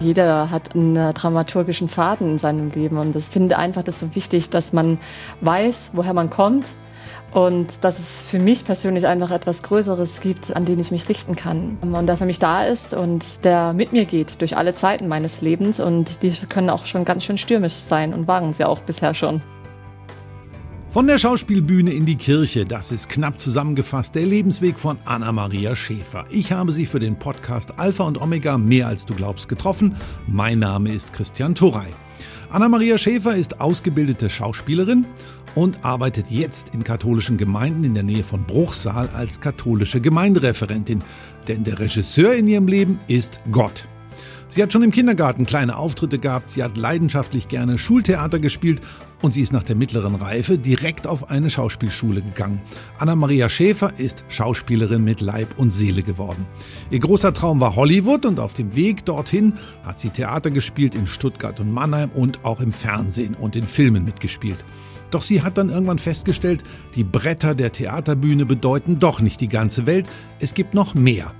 Jeder hat einen dramaturgischen Faden in seinem Leben und ich finde einfach das so wichtig, dass man weiß, woher man kommt und dass es für mich persönlich einfach etwas Größeres gibt, an den ich mich richten kann. Und der für mich da ist und der mit mir geht durch alle Zeiten meines Lebens. Und die können auch schon ganz schön stürmisch sein und waren sie auch bisher schon. Von der Schauspielbühne in die Kirche, das ist knapp zusammengefasst der Lebensweg von Anna-Maria Schäfer. Ich habe sie für den Podcast Alpha und Omega mehr als du glaubst getroffen. Mein Name ist Christian Turey. Anna-Maria Schäfer ist ausgebildete Schauspielerin und arbeitet jetzt in katholischen Gemeinden in der Nähe von Bruchsal als katholische Gemeindereferentin. Denn der Regisseur in ihrem Leben ist Gott. Sie hat schon im Kindergarten kleine Auftritte gehabt, sie hat leidenschaftlich gerne Schultheater gespielt und sie ist nach der mittleren Reife direkt auf eine Schauspielschule gegangen. Anna-Maria Schäfer ist Schauspielerin mit Leib und Seele geworden. Ihr großer Traum war Hollywood und auf dem Weg dorthin hat sie Theater gespielt in Stuttgart und Mannheim und auch im Fernsehen und in Filmen mitgespielt. Doch sie hat dann irgendwann festgestellt, die Bretter der Theaterbühne bedeuten doch nicht die ganze Welt, es gibt noch mehr.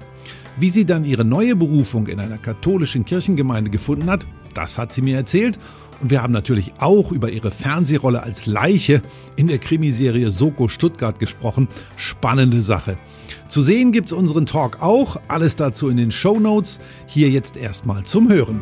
Wie sie dann ihre neue Berufung in einer katholischen Kirchengemeinde gefunden hat, das hat sie mir erzählt. Und wir haben natürlich auch über ihre Fernsehrolle als Leiche in der Krimiserie Soko Stuttgart gesprochen. Spannende Sache. Zu sehen gibt's unseren Talk auch. Alles dazu in den Show Notes. Hier jetzt erstmal zum Hören.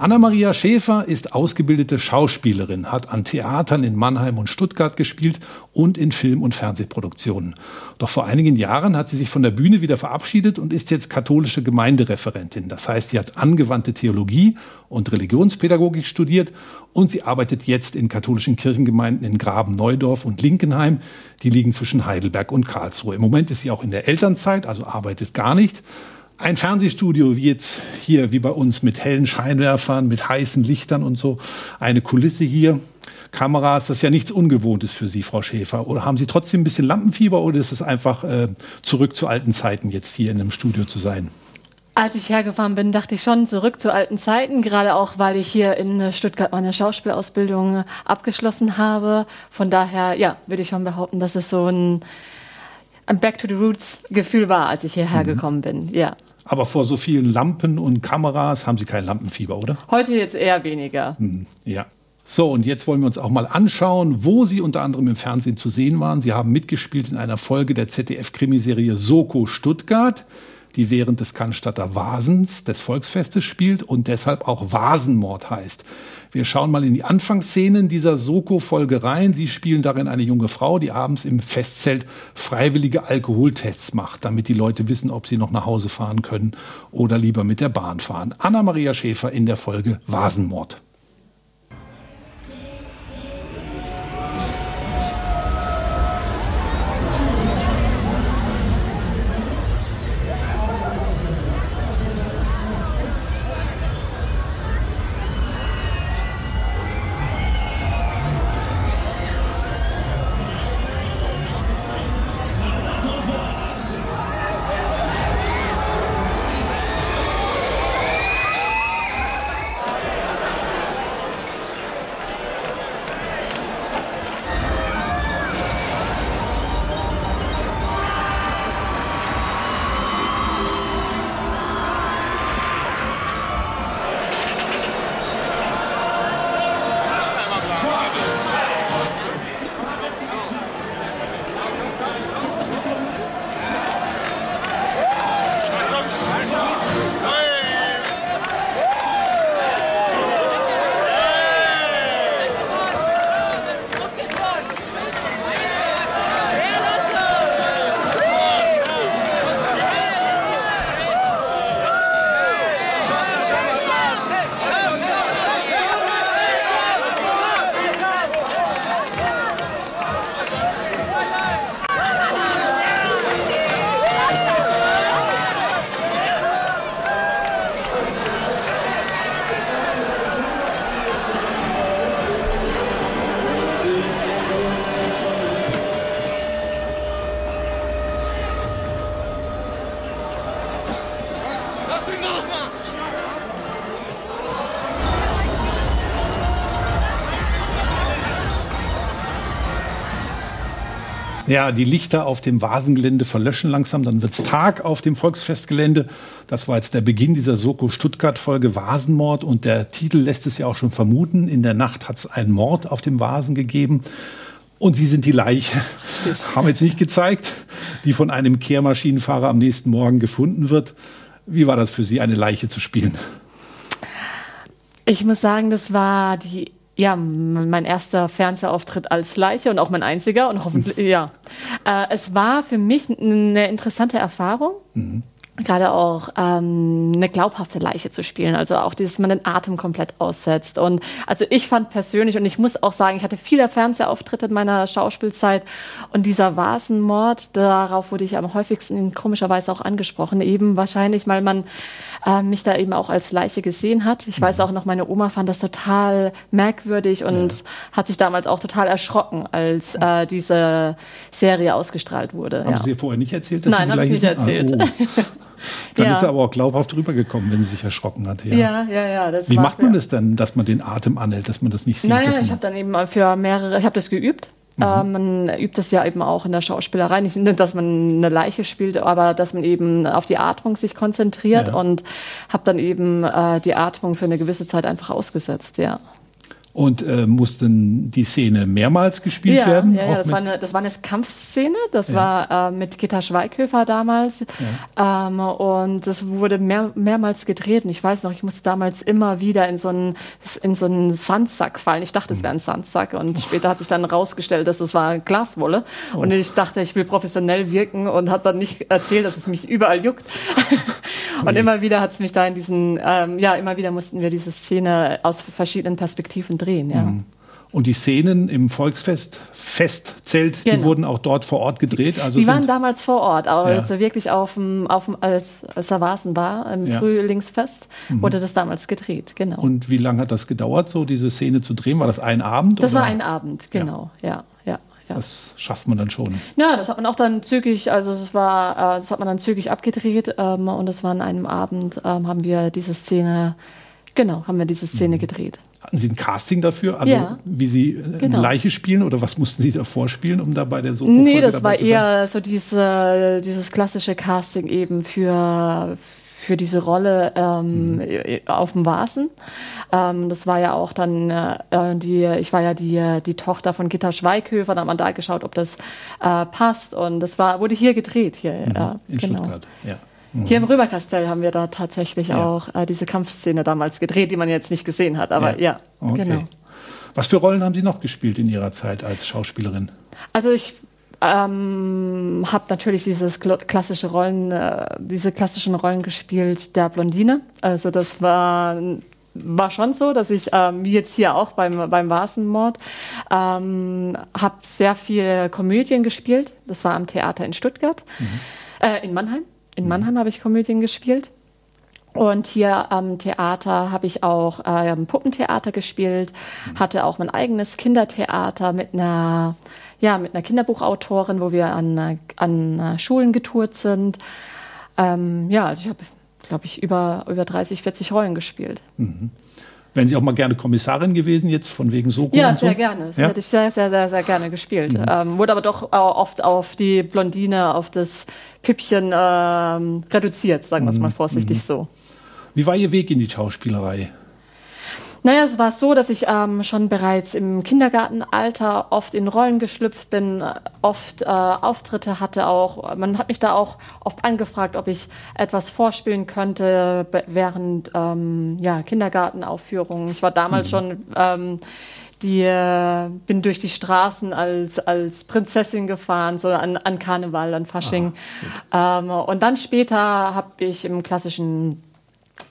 Anna-Maria Schäfer ist ausgebildete Schauspielerin, hat an Theatern in Mannheim und Stuttgart gespielt und in Film- und Fernsehproduktionen. Doch vor einigen Jahren hat sie sich von der Bühne wieder verabschiedet und ist jetzt katholische Gemeindereferentin. Das heißt, sie hat angewandte Theologie und Religionspädagogik studiert und sie arbeitet jetzt in katholischen Kirchengemeinden in Graben, Neudorf und Linkenheim. Die liegen zwischen Heidelberg und Karlsruhe. Im Moment ist sie auch in der Elternzeit, also arbeitet gar nicht. Ein Fernsehstudio wie jetzt hier, wie bei uns, mit hellen Scheinwerfern, mit heißen Lichtern und so. Eine Kulisse hier. Kameras, das ist ja nichts Ungewohntes für Sie, Frau Schäfer. Oder haben Sie trotzdem ein bisschen Lampenfieber oder ist es einfach äh, zurück zu alten Zeiten, jetzt hier in einem Studio zu sein? Als ich hergefahren bin, dachte ich schon zurück zu alten Zeiten, gerade auch, weil ich hier in Stuttgart meine Schauspielausbildung abgeschlossen habe. Von daher, ja, würde ich schon behaupten, dass es so ein, ein Back to the Roots Gefühl war, als ich hierher mhm. gekommen bin. Ja. Aber vor so vielen Lampen und Kameras haben Sie kein Lampenfieber, oder? Heute jetzt eher weniger. Hm, ja. So, und jetzt wollen wir uns auch mal anschauen, wo Sie unter anderem im Fernsehen zu sehen waren. Sie haben mitgespielt in einer Folge der ZDF-Krimiserie Soko Stuttgart, die während des Cannstatter Vasens des Volksfestes spielt und deshalb auch Vasenmord heißt. Wir schauen mal in die Anfangsszenen dieser Soko-Folge rein. Sie spielen darin eine junge Frau, die abends im Festzelt freiwillige Alkoholtests macht, damit die Leute wissen, ob sie noch nach Hause fahren können oder lieber mit der Bahn fahren. Anna-Maria Schäfer in der Folge Vasenmord. Ja, die Lichter auf dem Vasengelände verlöschen langsam, dann wird's Tag auf dem Volksfestgelände. Das war jetzt der Beginn dieser Soko Stuttgart-Folge Vasenmord und der Titel lässt es ja auch schon vermuten. In der Nacht hat's einen Mord auf dem Vasen gegeben. Und Sie sind die Leiche. Richtig. Haben jetzt nicht gezeigt, die von einem Kehrmaschinenfahrer am nächsten Morgen gefunden wird. Wie war das für Sie, eine Leiche zu spielen? Ich muss sagen, das war die ja, mein erster Fernsehauftritt als Leiche und auch mein einziger und hoffentlich, ja. Äh, es war für mich eine interessante Erfahrung. Mhm gerade auch ähm, eine glaubhafte Leiche zu spielen. Also auch dieses, man den Atem komplett aussetzt. Und also ich fand persönlich, und ich muss auch sagen, ich hatte viele Fernsehauftritte in meiner Schauspielzeit und dieser Vasenmord, darauf wurde ich am häufigsten komischerweise auch angesprochen. Eben wahrscheinlich, weil man äh, mich da eben auch als Leiche gesehen hat. Ich weiß mhm. auch noch, meine Oma fand das total merkwürdig und ja. hat sich damals auch total erschrocken, als äh, diese Serie ausgestrahlt wurde. Haben ja. Sie vorher nicht erzählt? Dass Nein, habe ich nicht erzählt. Ah, oh. Dann ja. ist er aber auch glaubhaft rübergekommen, wenn sie sich erschrocken hat. Ja, ja, ja. ja Wie macht man das denn, dass man den Atem anhält, dass man das nicht sieht? Naja, ich habe dann eben für mehrere, ich habe das geübt. Mhm. Äh, man übt das ja eben auch in der Schauspielerei. Nicht, dass man eine Leiche spielt, aber dass man eben auf die Atmung sich konzentriert ja. und habe dann eben äh, die Atmung für eine gewisse Zeit einfach ausgesetzt, ja. Und äh, mussten die Szene mehrmals gespielt ja, werden? Ja, ja das, war eine, das war eine Kampfszene. Das ja. war äh, mit Gitta Schweighöfer damals. Ja. Ähm, und das wurde mehr, mehrmals gedreht. Und ich weiß noch, ich musste damals immer wieder in so einen, in so einen Sandsack fallen. Ich dachte, es wäre ein Sandsack. Und später hat sich dann rausgestellt, dass es war Glaswolle. Oh. Und ich dachte, ich will professionell wirken und habe dann nicht erzählt, dass es mich überall juckt. Und immer wieder hat es mich da in diesen, ähm, ja, immer wieder mussten wir diese Szene aus verschiedenen Perspektiven drehen, ja. Mhm. Und die Szenen im Volksfest Festzelt, genau. die wurden auch dort vor Ort gedreht. Also die waren damals vor Ort, aber ja. also wirklich auf dem, auf dem, als, als da war, im ja. Frühlingsfest, mhm. wurde das damals gedreht, genau. Und wie lange hat das gedauert, so diese Szene zu drehen? War das ein Abend? Das oder? war ein Abend, genau, ja. ja. Ja. Das schafft man dann schon. Ja, das hat man auch dann zügig, also es war, äh, das hat man dann zügig abgedreht ähm, und es war an einem Abend, ähm, haben wir diese Szene, genau, haben wir diese Szene mhm. gedreht. Hatten Sie ein Casting dafür? Also ja, wie Sie eine genau. Leiche spielen oder was mussten Sie da vorspielen, um da bei der Soko Nee, das war eher so diese, dieses klassische Casting eben für, für diese Rolle ähm, mhm. auf dem Vasen. Ähm, das war ja auch dann äh, die, ich war ja die, die Tochter von Gitta Schweighöfer, da hat man da geschaut, ob das äh, passt und das war, wurde hier gedreht hier. Mhm. Äh, in genau. Stuttgart, ja. Mhm. Hier im Röberkastell haben wir da tatsächlich ja. auch äh, diese Kampfszene damals gedreht, die man jetzt nicht gesehen hat. Aber ja, ja okay. genau. Was für Rollen haben Sie noch gespielt in Ihrer Zeit als Schauspielerin? Also ich ähm, habe natürlich dieses klassische Rollen, äh, diese klassischen Rollen gespielt der Blondine. Also das war war schon so, dass ich, ähm, wie jetzt hier auch beim, beim Vasenmord, ähm, habe sehr viel Komödien gespielt. Das war am Theater in Stuttgart, mhm. äh, in Mannheim. In Mannheim habe ich Komödien gespielt. Und hier am Theater habe ich auch äh, Puppentheater gespielt, hatte auch mein eigenes Kindertheater mit einer, ja, mit einer Kinderbuchautorin, wo wir an, an Schulen getourt sind. Ähm, ja, also ich habe, glaube ich, über, über 30, 40 Rollen gespielt. Mhm. Wären Sie auch mal gerne Kommissarin gewesen, jetzt von wegen Soko? Ja, sehr so? gerne. Das ja? hätte ich sehr, sehr, sehr, sehr gerne gespielt. Mhm. Ähm, wurde aber doch oft auf die Blondine, auf das Püppchen ähm, reduziert, sagen wir es mhm. mal vorsichtig mhm. so. Wie war Ihr Weg in die Schauspielerei? Naja, es war so, dass ich ähm, schon bereits im Kindergartenalter oft in Rollen geschlüpft bin, oft äh, Auftritte hatte auch. Man hat mich da auch oft angefragt, ob ich etwas vorspielen könnte während ähm, ja, Kindergartenaufführungen. Ich war damals mhm. schon ähm, die äh, bin durch die Straßen als, als Prinzessin gefahren, so an, an Karneval, an Fasching. Ah, ähm, und dann später habe ich im klassischen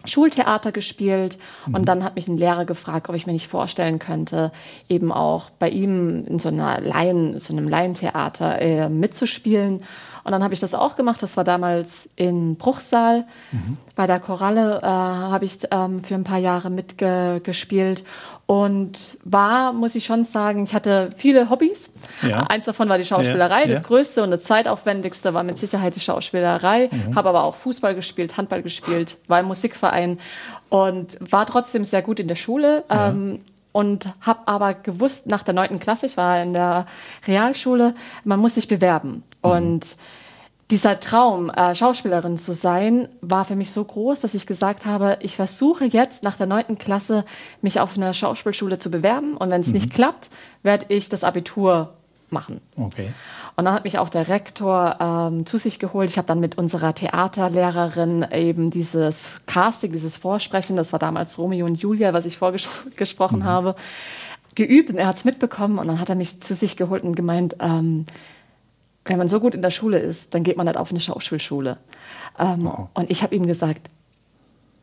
Schultheater gespielt mhm. und dann hat mich ein Lehrer gefragt, ob ich mir nicht vorstellen könnte, eben auch bei ihm in so einer Laien, so einem Laientheater äh, mitzuspielen. Und dann habe ich das auch gemacht. Das war damals in Bruchsal. Mhm. Bei der Koralle äh, habe ich ähm, für ein paar Jahre mitgespielt und war, muss ich schon sagen, ich hatte viele Hobbys. Ja. Eins davon war die Schauspielerei. Ja. Das größte und das zeitaufwendigste war mit Sicherheit die Schauspielerei. Mhm. Habe aber auch Fußball gespielt, Handball gespielt, war im Musikverein und war trotzdem sehr gut in der Schule. Ja. Ähm, und habe aber gewusst, nach der neunten Klasse, ich war in der Realschule, man muss sich bewerben. Mhm. Und dieser Traum, äh, Schauspielerin zu sein, war für mich so groß, dass ich gesagt habe, ich versuche jetzt nach der neunten Klasse mich auf eine Schauspielschule zu bewerben und wenn es mhm. nicht klappt, werde ich das Abitur machen. Okay. Und dann hat mich auch der Rektor ähm, zu sich geholt. Ich habe dann mit unserer Theaterlehrerin eben dieses Casting, dieses Vorsprechen, das war damals Romeo und Julia, was ich vorgesprochen mhm. habe, geübt und er hat es mitbekommen und dann hat er mich zu sich geholt und gemeint, ähm, wenn man so gut in der Schule ist, dann geht man nicht auf eine Schauspielschule. Ähm, wow. Und ich habe ihm gesagt,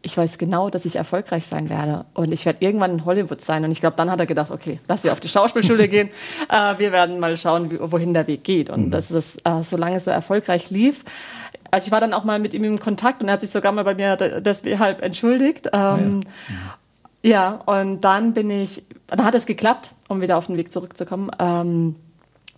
ich weiß genau, dass ich erfolgreich sein werde und ich werde irgendwann in Hollywood sein. Und ich glaube, dann hat er gedacht, okay, lass sie auf die Schauspielschule gehen. Äh, wir werden mal schauen, wie, wohin der Weg geht. Und mhm. dass das äh, so lange so erfolgreich lief. Also ich war dann auch mal mit ihm in Kontakt und er hat sich sogar mal bei mir deshalb entschuldigt. Ähm, ja. ja. und dann bin ich, dann hat es geklappt, um wieder auf den Weg zurückzukommen. Ähm,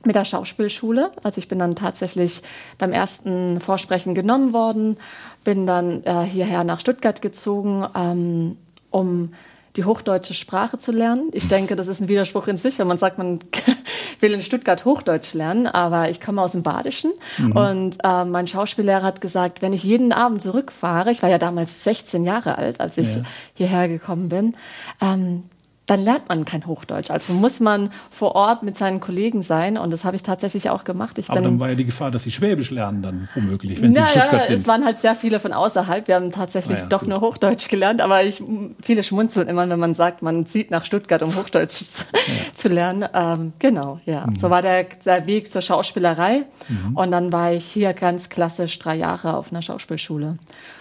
mit der Schauspielschule. Also ich bin dann tatsächlich beim ersten Vorsprechen genommen worden, bin dann äh, hierher nach Stuttgart gezogen, ähm, um die hochdeutsche Sprache zu lernen. Ich denke, das ist ein Widerspruch in sich, wenn man sagt, man will in Stuttgart Hochdeutsch lernen, aber ich komme aus dem Badischen mhm. und äh, mein Schauspiellehrer hat gesagt, wenn ich jeden Abend zurückfahre, ich war ja damals 16 Jahre alt, als ich ja. hierher gekommen bin, ähm, dann lernt man kein Hochdeutsch. Also muss man vor Ort mit seinen Kollegen sein und das habe ich tatsächlich auch gemacht. Ich Aber dann war ja die Gefahr, dass sie Schwäbisch lernen dann womöglich, wenn sie in Stuttgart ja, sind. es waren halt sehr viele von außerhalb. Wir haben tatsächlich ja, doch gut. nur Hochdeutsch gelernt, aber ich, viele schmunzeln immer, wenn man sagt, man zieht nach Stuttgart, um Hochdeutsch zu lernen. Ähm, genau, ja. Mhm. So war der, der, Weg zur Schauspielerei mhm. und dann war ich hier ganz klassisch drei Jahre auf einer Schauspielschule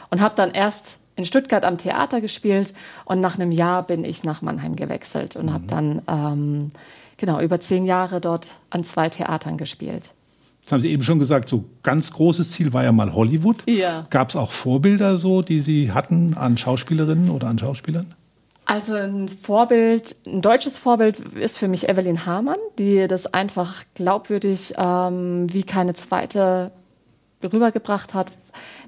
und habe dann erst in Stuttgart am Theater gespielt und nach einem Jahr bin ich nach Mannheim gewechselt und mhm. habe dann ähm, genau über zehn Jahre dort an zwei Theatern gespielt. Das haben Sie eben schon gesagt, so ganz großes Ziel war ja mal Hollywood. Ja. Gab es auch Vorbilder so, die Sie hatten an Schauspielerinnen oder an Schauspielern? Also ein Vorbild, ein deutsches Vorbild ist für mich Evelyn Hamann, die das einfach glaubwürdig ähm, wie keine zweite rübergebracht hat,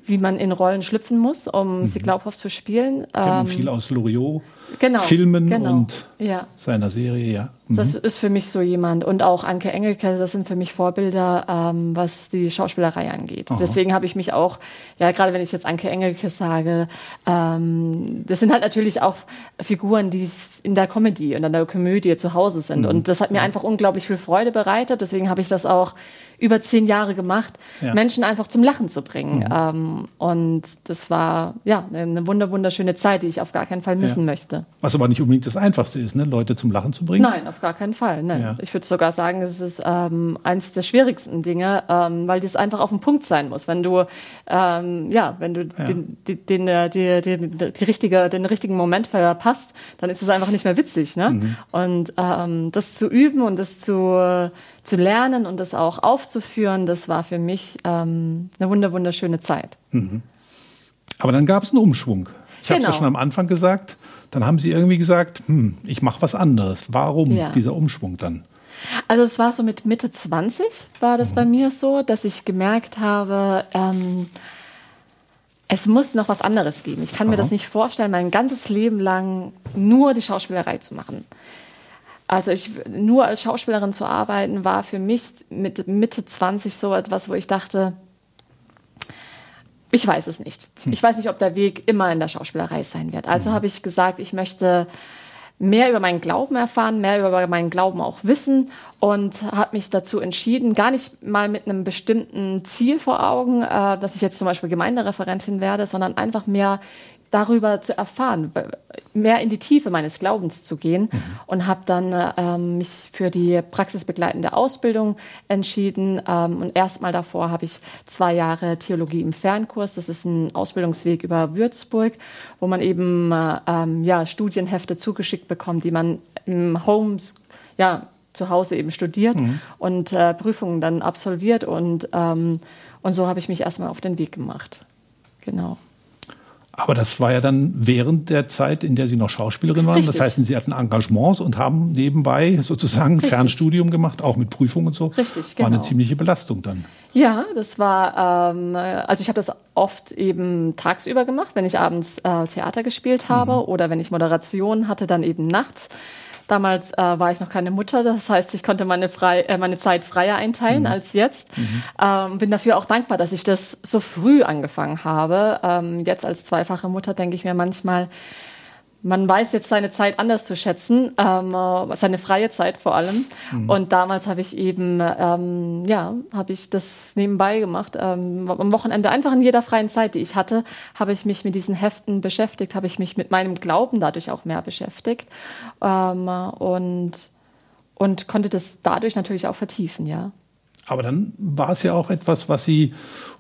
wie man in Rollen schlüpfen muss, um mhm. sie glaubhaft zu spielen. Kennt man ähm, viel aus Loriot, genau, Filmen genau, und ja. seiner Serie, ja. Mhm. Das ist für mich so jemand. Und auch Anke Engelke, das sind für mich Vorbilder, ähm, was die Schauspielerei angeht. Aha. Deswegen habe ich mich auch, ja, gerade wenn ich jetzt Anke Engelke sage, ähm, das sind halt natürlich auch Figuren, die in der Comedy und in der Komödie zu Hause sind. Mhm. Und das hat mir einfach unglaublich viel Freude bereitet. Deswegen habe ich das auch über zehn Jahre gemacht, ja. Menschen einfach zum Lachen zu bringen. Mhm. Ähm, und das war ja eine wunder wunderschöne Zeit, die ich auf gar keinen Fall missen ja. möchte. Was aber nicht unbedingt das Einfachste ist, ne? Leute zum Lachen zu bringen. Nein, auf gar keinen Fall. Nein. Ja. Ich würde sogar sagen, es ist ähm, eines der schwierigsten Dinge, ähm, weil das einfach auf den Punkt sein muss. Wenn du ähm, ja, wenn du den, den, den, äh, die, die, die, richtige, den richtigen Moment verpasst, dann ist es einfach nicht mehr witzig. Ne? Mhm. Und ähm, das zu üben und das zu zu lernen und das auch aufzuführen, das war für mich ähm, eine wunder wunderschöne Zeit. Mhm. Aber dann gab es einen Umschwung. Ich genau. habe es ja schon am Anfang gesagt. Dann haben Sie irgendwie gesagt, hm, ich mache was anderes. Warum ja. dieser Umschwung dann? Also es war so mit Mitte 20 war das mhm. bei mir so, dass ich gemerkt habe, ähm, es muss noch was anderes geben. Ich kann Aha. mir das nicht vorstellen, mein ganzes Leben lang nur die Schauspielerei zu machen. Also ich nur als Schauspielerin zu arbeiten, war für mich mit Mitte 20 so etwas, wo ich dachte, ich weiß es nicht. Hm. Ich weiß nicht, ob der Weg immer in der Schauspielerei sein wird. Also mhm. habe ich gesagt, ich möchte mehr über meinen Glauben erfahren, mehr über meinen Glauben auch wissen und habe mich dazu entschieden, gar nicht mal mit einem bestimmten Ziel vor Augen, äh, dass ich jetzt zum Beispiel Gemeindereferentin werde, sondern einfach mehr darüber zu erfahren, mehr in die Tiefe meines Glaubens zu gehen mhm. und habe dann ähm, mich für die praxisbegleitende Ausbildung entschieden. Ähm, und erstmal davor habe ich zwei Jahre Theologie im Fernkurs. Das ist ein Ausbildungsweg über Würzburg, wo man eben äh, ähm, ja, Studienhefte zugeschickt bekommt, die man im Homes, ja, zu Hause eben studiert mhm. und äh, Prüfungen dann absolviert. Und, ähm, und so habe ich mich erstmal auf den Weg gemacht. Genau. Aber das war ja dann während der Zeit, in der Sie noch Schauspielerin waren. Richtig. Das heißt, Sie hatten Engagements und haben nebenbei sozusagen Richtig. Fernstudium gemacht, auch mit Prüfungen und so. Richtig, genau. War eine ziemliche Belastung dann. Ja, das war, ähm, also ich habe das oft eben tagsüber gemacht, wenn ich abends äh, Theater gespielt habe mhm. oder wenn ich Moderation hatte, dann eben nachts. Damals äh, war ich noch keine Mutter, das heißt, ich konnte meine, frei, äh, meine Zeit freier einteilen mhm. als jetzt. Mhm. Ähm, bin dafür auch dankbar, dass ich das so früh angefangen habe. Ähm, jetzt als zweifache Mutter denke ich mir manchmal, man weiß jetzt seine Zeit anders zu schätzen, ähm, seine freie Zeit vor allem. Mhm. Und damals habe ich eben, ähm, ja, habe ich das nebenbei gemacht. Ähm, am Wochenende einfach in jeder freien Zeit, die ich hatte, habe ich mich mit diesen Heften beschäftigt, habe ich mich mit meinem Glauben dadurch auch mehr beschäftigt ähm, und und konnte das dadurch natürlich auch vertiefen, ja. Aber dann war es ja auch etwas, was Sie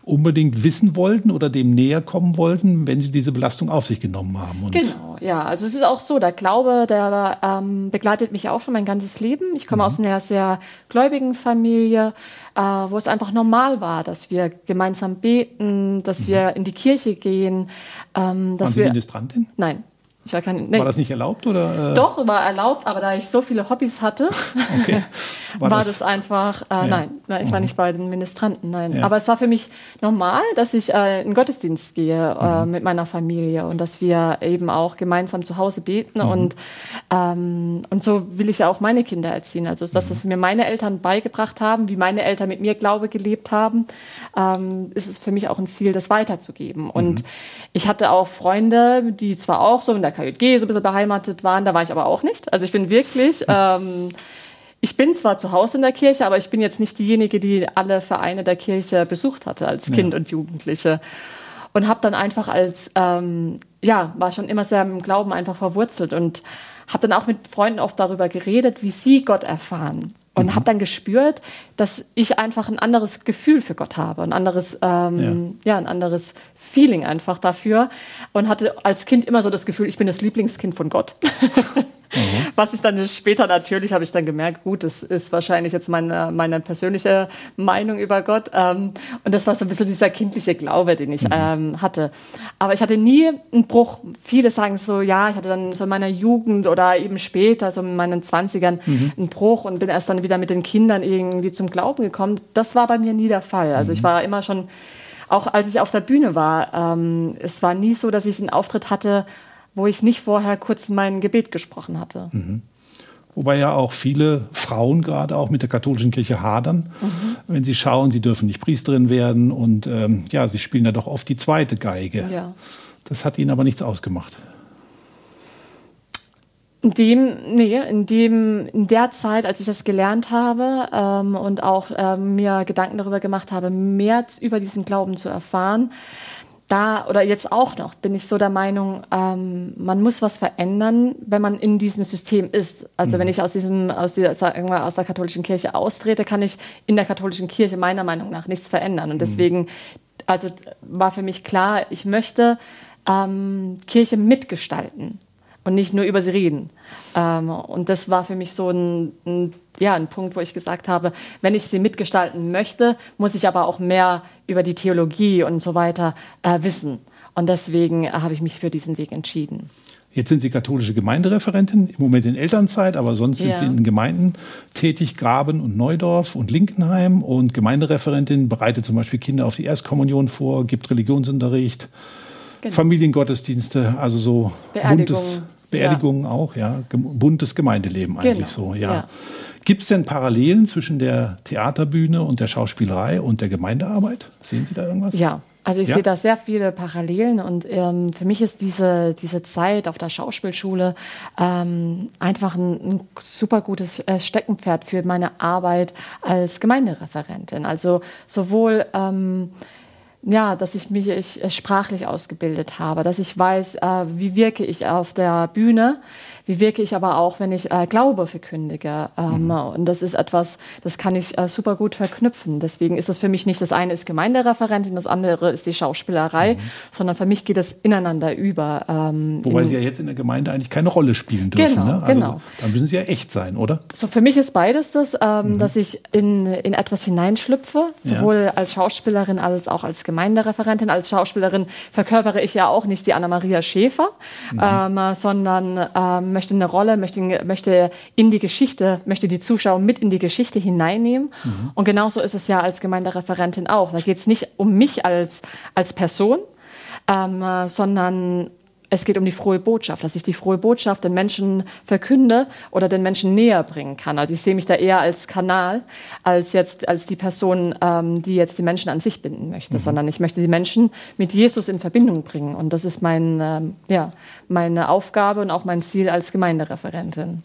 unbedingt wissen wollten oder dem näher kommen wollten, wenn sie diese Belastung auf sich genommen haben. Und genau, ja. Also es ist auch so, der Glaube, der ähm, begleitet mich auch schon mein ganzes Leben. Ich komme mhm. aus einer sehr gläubigen Familie, äh, wo es einfach normal war, dass wir gemeinsam beten, dass mhm. wir in die Kirche gehen. Ähm, dass Waren Sie wir, Ministrantin? Nein. Ich war, kein, nee. war das nicht erlaubt? Oder, äh? Doch, war erlaubt, aber da ich so viele Hobbys hatte, okay. war, war das, das, einfach, äh, ja. nein, nein, ich war mhm. nicht bei den Ministranten, nein. Ja. Aber es war für mich normal, dass ich äh, in den Gottesdienst gehe äh, mhm. mit meiner Familie und dass wir eben auch gemeinsam zu Hause beten mhm. und, ähm, und so will ich ja auch meine Kinder erziehen. Also das, mhm. was mir meine Eltern beigebracht haben, wie meine Eltern mit mir Glaube gelebt haben, ähm, ist es für mich auch ein Ziel, das weiterzugeben. Und mhm. ich hatte auch Freunde, die zwar auch so in der KJG so ein bisschen beheimatet waren. Da war ich aber auch nicht. Also ich bin wirklich, ähm, ich bin zwar zu Hause in der Kirche, aber ich bin jetzt nicht diejenige, die alle Vereine der Kirche besucht hatte als Kind ja. und Jugendliche. Und habe dann einfach als, ähm, ja, war schon immer sehr im Glauben einfach verwurzelt und habe dann auch mit Freunden oft darüber geredet, wie sie Gott erfahren. Und mhm. habe dann gespürt, dass ich einfach ein anderes Gefühl für Gott habe, ein anderes, ähm, ja. ja. ein anderes Feeling einfach dafür. Und hatte als Kind immer so das Gefühl, ich bin das Lieblingskind von Gott. Mhm. Was ich dann später natürlich habe ich dann gemerkt, gut, das ist wahrscheinlich jetzt meine, meine persönliche Meinung über Gott. Ähm, und das war so ein bisschen dieser kindliche Glaube, den ich mhm. ähm, hatte. Aber ich hatte nie einen Bruch. Viele sagen so, ja, ich hatte dann so in meiner Jugend oder eben später, so in meinen Zwanzigern, mhm. einen Bruch und bin erst dann wieder mit den Kindern irgendwie zum Glauben gekommen. Das war bei mir nie der Fall. Also ich mhm. war immer schon auch als ich auf der Bühne war, ähm, es war nie so, dass ich einen Auftritt hatte, wo ich nicht vorher kurz mein Gebet gesprochen hatte. Mhm. Wobei ja auch viele Frauen gerade auch mit der katholischen Kirche hadern, mhm. wenn sie schauen, sie dürfen nicht Priesterin werden und ähm, ja, sie spielen ja doch oft die zweite Geige. Ja. Das hat ihnen aber nichts ausgemacht. In dem, nee, in dem, in der Zeit, als ich das gelernt habe ähm, und auch ähm, mir Gedanken darüber gemacht habe, mehr über diesen Glauben zu erfahren, da oder jetzt auch noch bin ich so der Meinung, ähm, man muss was verändern, wenn man in diesem System ist. Also mhm. wenn ich aus diesem aus dieser sagen wir, aus der katholischen Kirche austrete, kann ich in der katholischen Kirche meiner Meinung nach nichts verändern. Und mhm. deswegen, also war für mich klar, ich möchte ähm, Kirche mitgestalten und nicht nur über sie reden. Ähm, und das war für mich so ein, ein, ja, ein Punkt, wo ich gesagt habe, wenn ich sie mitgestalten möchte, muss ich aber auch mehr über die Theologie und so weiter äh, wissen. Und deswegen äh, habe ich mich für diesen Weg entschieden. Jetzt sind Sie katholische Gemeindereferentin, im Moment in Elternzeit, aber sonst sind ja. Sie in Gemeinden tätig, Graben und Neudorf und Linkenheim. Und Gemeindereferentin bereitet zum Beispiel Kinder auf die Erstkommunion vor, gibt Religionsunterricht, genau. Familiengottesdienste, also so Beerdigungen. buntes, Beerdigungen ja. auch, ja, buntes Gemeindeleben eigentlich genau. so, ja. ja. Gibt es denn Parallelen zwischen der Theaterbühne und der Schauspielerei und der Gemeindearbeit? Sehen Sie da irgendwas? Ja, also ich ja? sehe da sehr viele Parallelen und ähm, für mich ist diese, diese Zeit auf der Schauspielschule ähm, einfach ein, ein, super gutes äh, Steckenpferd für meine Arbeit als Gemeindereferentin. Also sowohl ähm, ja, dass ich mich ich, äh, sprachlich ausgebildet habe, dass ich weiß, äh, wie wirke ich auf der Bühne, wie wirke ich aber auch, wenn ich äh, Glaube verkündige. Ähm, mhm. Und das ist etwas, das kann ich äh, super gut verknüpfen. Deswegen ist das für mich nicht, das eine ist Gemeindereferentin, das andere ist die Schauspielerei, mhm. sondern für mich geht es ineinander über. Ähm, Wobei Sie ja jetzt in der Gemeinde eigentlich keine Rolle spielen dürfen. Genau, ne? also, genau. Dann müssen Sie ja echt sein, oder? So für mich ist beides das, ähm, mhm. dass ich in, in etwas hineinschlüpfe, sowohl ja. als Schauspielerin als auch als Gemeindereferentin. Als Schauspielerin verkörpere ich ja auch nicht die Anna-Maria Schäfer, mhm. ähm, sondern ähm, möchte eine Rolle, möchte, möchte in die Geschichte, möchte die Zuschauer mit in die Geschichte hineinnehmen. Mhm. Und genauso ist es ja als Gemeindereferentin auch. Da geht es nicht um mich als, als Person, ähm, sondern es geht um die frohe Botschaft, dass ich die frohe Botschaft den Menschen verkünde oder den Menschen näher bringen kann. Also ich sehe mich da eher als Kanal, als jetzt als die Person, ähm, die jetzt die Menschen an sich binden möchte, mhm. sondern ich möchte die Menschen mit Jesus in Verbindung bringen. Und das ist mein, ähm, ja, meine Aufgabe und auch mein Ziel als Gemeindereferentin.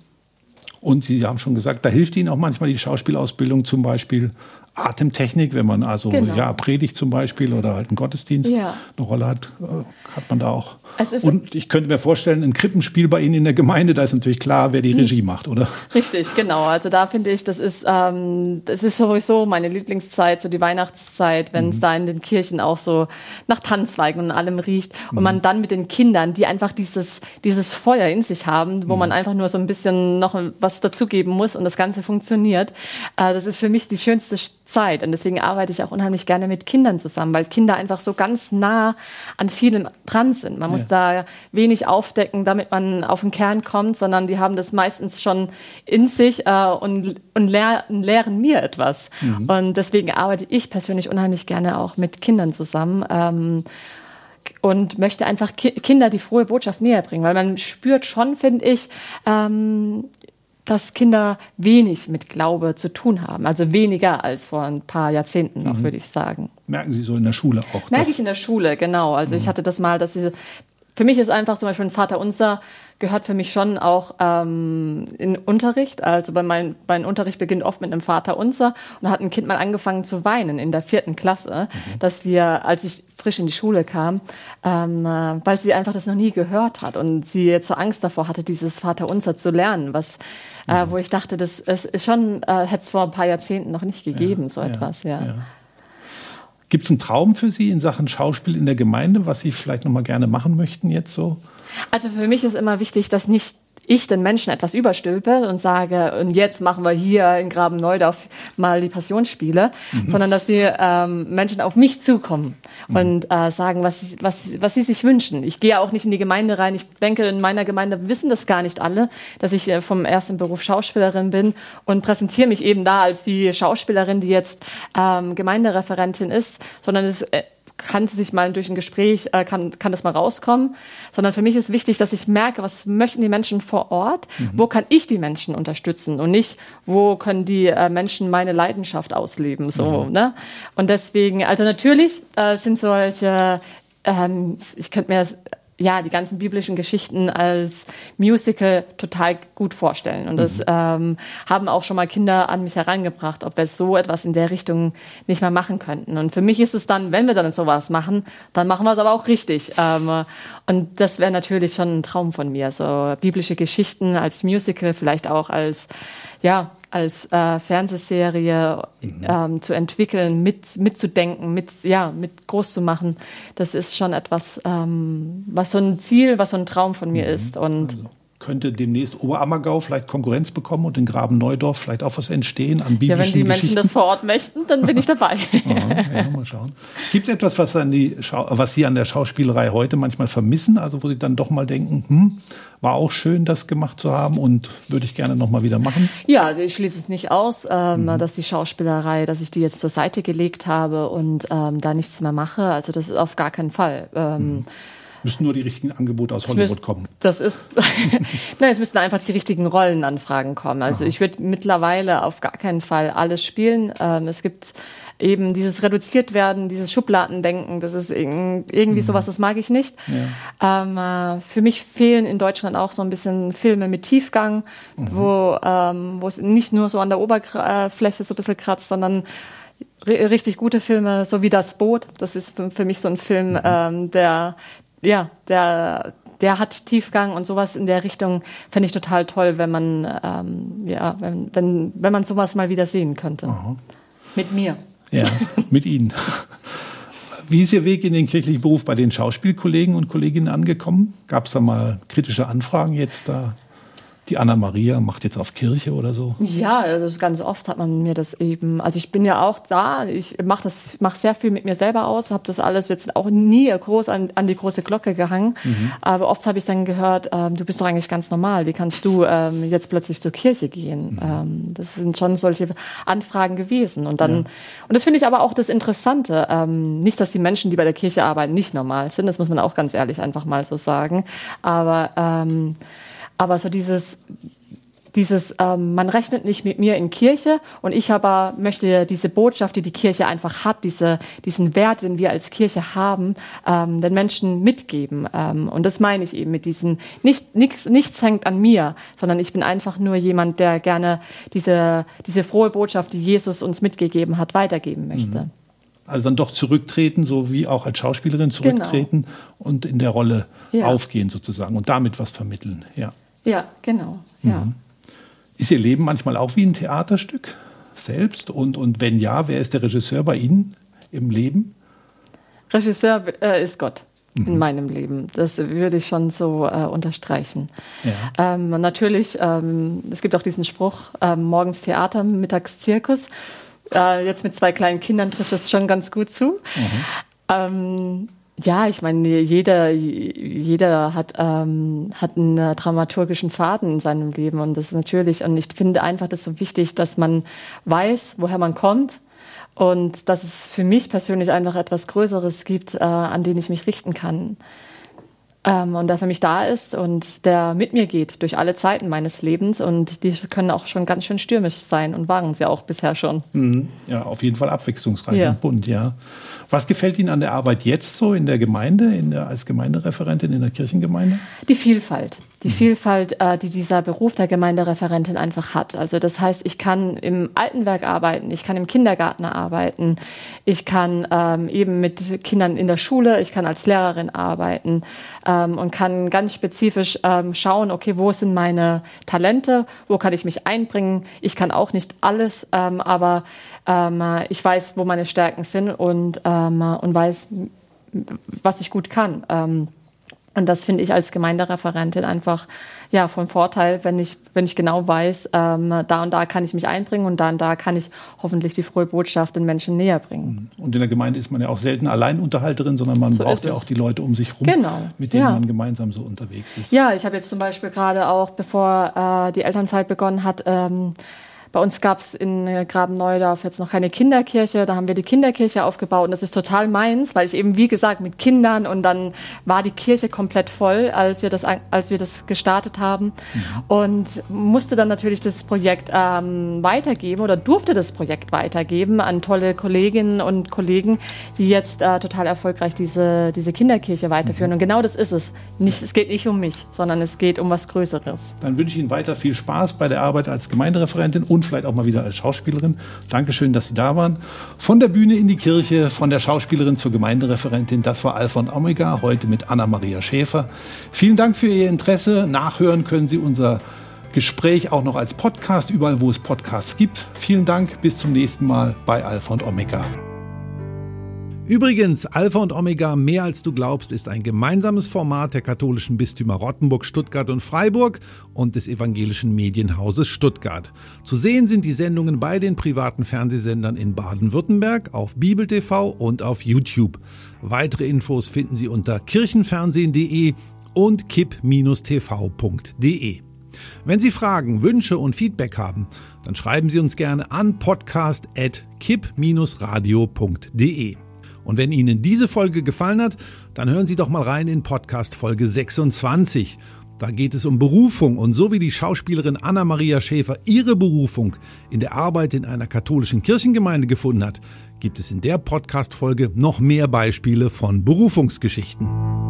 Und Sie haben schon gesagt, da hilft Ihnen auch manchmal die Schauspielausbildung zum Beispiel Atemtechnik, wenn man also genau. ja predigt zum Beispiel oder halt einen Gottesdienst ja. eine Rolle hat, äh, hat man da auch. Und ich könnte mir vorstellen, ein Krippenspiel bei Ihnen in der Gemeinde, da ist natürlich klar, wer die hm. Regie macht, oder? Richtig, genau. Also da finde ich, das ist, ähm, das ist sowieso meine Lieblingszeit, so die Weihnachtszeit, wenn es mhm. da in den Kirchen auch so nach Tanzweigen und allem riecht und mhm. man dann mit den Kindern, die einfach dieses, dieses Feuer in sich haben, wo mhm. man einfach nur so ein bisschen noch was dazugeben muss und das Ganze funktioniert. Äh, das ist für mich die schönste Zeit. Und deswegen arbeite ich auch unheimlich gerne mit Kindern zusammen, weil Kinder einfach so ganz nah an vielem dran sind. Man muss ja. da wenig aufdecken, damit man auf den Kern kommt, sondern die haben das meistens schon in sich äh, und, und, lehr, lehren mir etwas. Mhm. Und deswegen arbeite ich persönlich unheimlich gerne auch mit Kindern zusammen. Ähm, und möchte einfach Ki Kinder die frohe Botschaft näher bringen, weil man spürt schon, finde ich, ähm, dass Kinder wenig mit Glaube zu tun haben. Also weniger als vor ein paar Jahrzehnten noch, mhm. würde ich sagen. Merken Sie so in der Schule auch? Merke ich in der Schule, genau. Also mhm. ich hatte das mal, dass diese, für mich ist einfach zum Beispiel ein Vater unser gehört für mich schon auch ähm, in Unterricht. Also bei mein, mein Unterricht beginnt oft mit einem Vater unser. Und da hat ein Kind mal angefangen zu weinen in der vierten Klasse, mhm. dass wir, als ich frisch in die Schule kam, ähm, äh, weil sie einfach das noch nie gehört hat und sie jetzt so Angst davor hatte, dieses Vater unser zu lernen, was äh, wo ich dachte, das, das ist schon, äh, hätte es vor ein paar Jahrzehnten noch nicht gegeben, ja, so etwas, ja. ja. Gibt es einen Traum für Sie in Sachen Schauspiel in der Gemeinde, was Sie vielleicht noch mal gerne machen möchten jetzt so? Also für mich ist immer wichtig, dass nicht ich den Menschen etwas überstülpe und sage, und jetzt machen wir hier in Graben Neudorf mal die Passionsspiele, mhm. sondern dass die ähm, Menschen auf mich zukommen mhm. und äh, sagen, was, was, was sie sich wünschen. Ich gehe auch nicht in die Gemeinde rein. Ich denke, in meiner Gemeinde wissen das gar nicht alle, dass ich äh, vom ersten Beruf Schauspielerin bin und präsentiere mich eben da als die Schauspielerin, die jetzt ähm, Gemeindereferentin ist, sondern es äh, kann sich mal durch ein Gespräch, äh, kann, kann das mal rauskommen, sondern für mich ist wichtig, dass ich merke, was möchten die Menschen vor Ort, mhm. wo kann ich die Menschen unterstützen und nicht, wo können die äh, Menschen meine Leidenschaft ausleben, so, mhm. ne? Und deswegen, also natürlich äh, sind solche, ähm, ich könnte mir ja, die ganzen biblischen Geschichten als Musical total gut vorstellen. Und das mhm. ähm, haben auch schon mal Kinder an mich herangebracht, ob wir so etwas in der Richtung nicht mehr machen könnten. Und für mich ist es dann, wenn wir dann sowas machen, dann machen wir es aber auch richtig. Ähm, und das wäre natürlich schon ein Traum von mir. So biblische Geschichten als Musical, vielleicht auch als, ja, als äh, Fernsehserie mhm. ähm, zu entwickeln, mit, mitzudenken, mit, ja, mit groß zu machen, das ist schon etwas, ähm, was so ein Ziel, was so ein Traum von mir mhm. ist. Und also könnte demnächst Oberammergau vielleicht Konkurrenz bekommen und in Graben Neudorf vielleicht auch was entstehen an biblischen Ja, wenn die Menschen das vor Ort möchten, dann bin ich dabei. Aha, ja, mal schauen. Gibt es etwas, was, an die was Sie an der Schauspielerei heute manchmal vermissen? Also wo Sie dann doch mal denken, hm, war auch schön, das gemacht zu haben und würde ich gerne noch mal wieder machen? Ja, also ich schließe es nicht aus, ähm, mhm. dass die Schauspielerei, dass ich die jetzt zur Seite gelegt habe und ähm, da nichts mehr mache. Also das ist auf gar keinen Fall. Ähm, mhm Müssen nur die richtigen Angebote aus Hollywood müsst, kommen. Das ist, nein, es müssten einfach die richtigen Rollenanfragen kommen. Also Aha. ich würde mittlerweile auf gar keinen Fall alles spielen. Ähm, es gibt eben dieses reduziert werden, dieses Schubladendenken, das ist irgendwie mhm. sowas, das mag ich nicht. Ja. Ähm, äh, für mich fehlen in Deutschland auch so ein bisschen Filme mit Tiefgang, mhm. wo, ähm, wo es nicht nur so an der Oberfläche so ein bisschen kratzt, sondern richtig gute Filme, so wie Das Boot. Das ist für, mich so ein Film, mhm. ähm, der, ja, der, der hat Tiefgang und sowas in der Richtung fände ich total toll, wenn man, ähm, ja, wenn, wenn, wenn man sowas mal wieder sehen könnte. Aha. Mit mir. Ja, mit Ihnen. Wie ist Ihr Weg in den kirchlichen Beruf bei den Schauspielkollegen und Kolleginnen angekommen? Gab es da mal kritische Anfragen jetzt da? Die Anna-Maria macht jetzt auf Kirche oder so? Ja, also ganz oft hat man mir das eben. Also ich bin ja auch da, ich mache das, mache sehr viel mit mir selber aus, habe das alles jetzt auch nie groß an, an die große Glocke gehangen. Mhm. Aber oft habe ich dann gehört, ähm, du bist doch eigentlich ganz normal. Wie kannst du ähm, jetzt plötzlich zur Kirche gehen? Mhm. Ähm, das sind schon solche Anfragen gewesen. Und dann, ja. und das finde ich aber auch das Interessante. Ähm, nicht, dass die Menschen, die bei der Kirche arbeiten, nicht normal sind. Das muss man auch ganz ehrlich einfach mal so sagen. Aber ähm, aber so dieses, dieses, ähm, man rechnet nicht mit mir in Kirche und ich aber möchte diese Botschaft, die die Kirche einfach hat, diese, diesen Wert, den wir als Kirche haben, ähm, den Menschen mitgeben. Ähm, und das meine ich eben mit diesem, nicht, nichts, nichts hängt an mir, sondern ich bin einfach nur jemand, der gerne diese, diese frohe Botschaft, die Jesus uns mitgegeben hat, weitergeben möchte. Mhm. Also dann doch zurücktreten, so wie auch als Schauspielerin zurücktreten genau. und in der Rolle ja. aufgehen sozusagen und damit was vermitteln. Ja. Ja, genau. Ja. Mhm. Ist Ihr Leben manchmal auch wie ein Theaterstück selbst? Und, und wenn ja, wer ist der Regisseur bei Ihnen im Leben? Regisseur äh, ist Gott mhm. in meinem Leben. Das würde ich schon so äh, unterstreichen. Ja. Ähm, natürlich, ähm, es gibt auch diesen Spruch, äh, morgens Theater, mittags Zirkus. Äh, jetzt mit zwei kleinen Kindern trifft das schon ganz gut zu. Mhm. Ähm, ja, ich meine, jeder, jeder hat, ähm, hat einen dramaturgischen Faden in seinem Leben und das natürlich, und ich finde einfach das so wichtig, dass man weiß, woher man kommt und dass es für mich persönlich einfach etwas Größeres gibt, äh, an den ich mich richten kann ähm, und der für mich da ist und der mit mir geht durch alle Zeiten meines Lebens. Und die können auch schon ganz schön stürmisch sein und waren sie auch bisher schon. Mhm. Ja, auf jeden Fall abwechslungsreich ja. und bunt, ja. Was gefällt Ihnen an der Arbeit jetzt so in der Gemeinde, in der, als Gemeindereferentin in der Kirchengemeinde? Die Vielfalt die Vielfalt, äh, die dieser Beruf der Gemeindereferentin einfach hat. Also das heißt, ich kann im Altenwerk arbeiten, ich kann im Kindergarten arbeiten, ich kann ähm, eben mit Kindern in der Schule, ich kann als Lehrerin arbeiten ähm, und kann ganz spezifisch ähm, schauen, okay, wo sind meine Talente, wo kann ich mich einbringen. Ich kann auch nicht alles, ähm, aber ähm, ich weiß, wo meine Stärken sind und, ähm, und weiß, was ich gut kann. Und das finde ich als Gemeindereferentin einfach ja von Vorteil, wenn ich, wenn ich genau weiß, ähm, da und da kann ich mich einbringen und da und da kann ich hoffentlich die frohe Botschaft den Menschen näher bringen. Und in der Gemeinde ist man ja auch selten Alleinunterhalterin, sondern man so braucht ja auch die Leute um sich herum, genau. mit denen ja. man gemeinsam so unterwegs ist. Ja, ich habe jetzt zum Beispiel gerade auch, bevor äh, die Elternzeit begonnen hat, ähm, bei uns gab es in äh, Graben-Neudorf jetzt noch keine Kinderkirche. Da haben wir die Kinderkirche aufgebaut und das ist total meins, weil ich eben, wie gesagt, mit Kindern und dann war die Kirche komplett voll, als wir das, als wir das gestartet haben. Mhm. Und musste dann natürlich das Projekt ähm, weitergeben oder durfte das Projekt weitergeben an tolle Kolleginnen und Kollegen, die jetzt äh, total erfolgreich diese, diese Kinderkirche weiterführen. Mhm. Und genau das ist es. Nicht, es geht nicht um mich, sondern es geht um was Größeres. Dann wünsche ich Ihnen weiter viel Spaß bei der Arbeit als Gemeindereferentin und vielleicht auch mal wieder als Schauspielerin. Dankeschön, dass Sie da waren. Von der Bühne in die Kirche, von der Schauspielerin zur Gemeindereferentin, das war Alpha und Omega, heute mit Anna-Maria Schäfer. Vielen Dank für Ihr Interesse. Nachhören können Sie unser Gespräch auch noch als Podcast, überall wo es Podcasts gibt. Vielen Dank, bis zum nächsten Mal bei Alpha und Omega. Übrigens, Alpha und Omega mehr als du glaubst ist ein gemeinsames Format der katholischen Bistümer Rottenburg, Stuttgart und Freiburg und des evangelischen Medienhauses Stuttgart. Zu sehen sind die Sendungen bei den privaten Fernsehsendern in Baden-Württemberg, auf Bibel TV und auf YouTube. Weitere Infos finden Sie unter kirchenfernsehen.de und kipp-tv.de. Wenn Sie Fragen, Wünsche und Feedback haben, dann schreiben Sie uns gerne an podcast.kipp-radio.de. Und wenn Ihnen diese Folge gefallen hat, dann hören Sie doch mal rein in Podcast Folge 26. Da geht es um Berufung und so wie die Schauspielerin Anna-Maria Schäfer ihre Berufung in der Arbeit in einer katholischen Kirchengemeinde gefunden hat, gibt es in der Podcast-Folge noch mehr Beispiele von Berufungsgeschichten.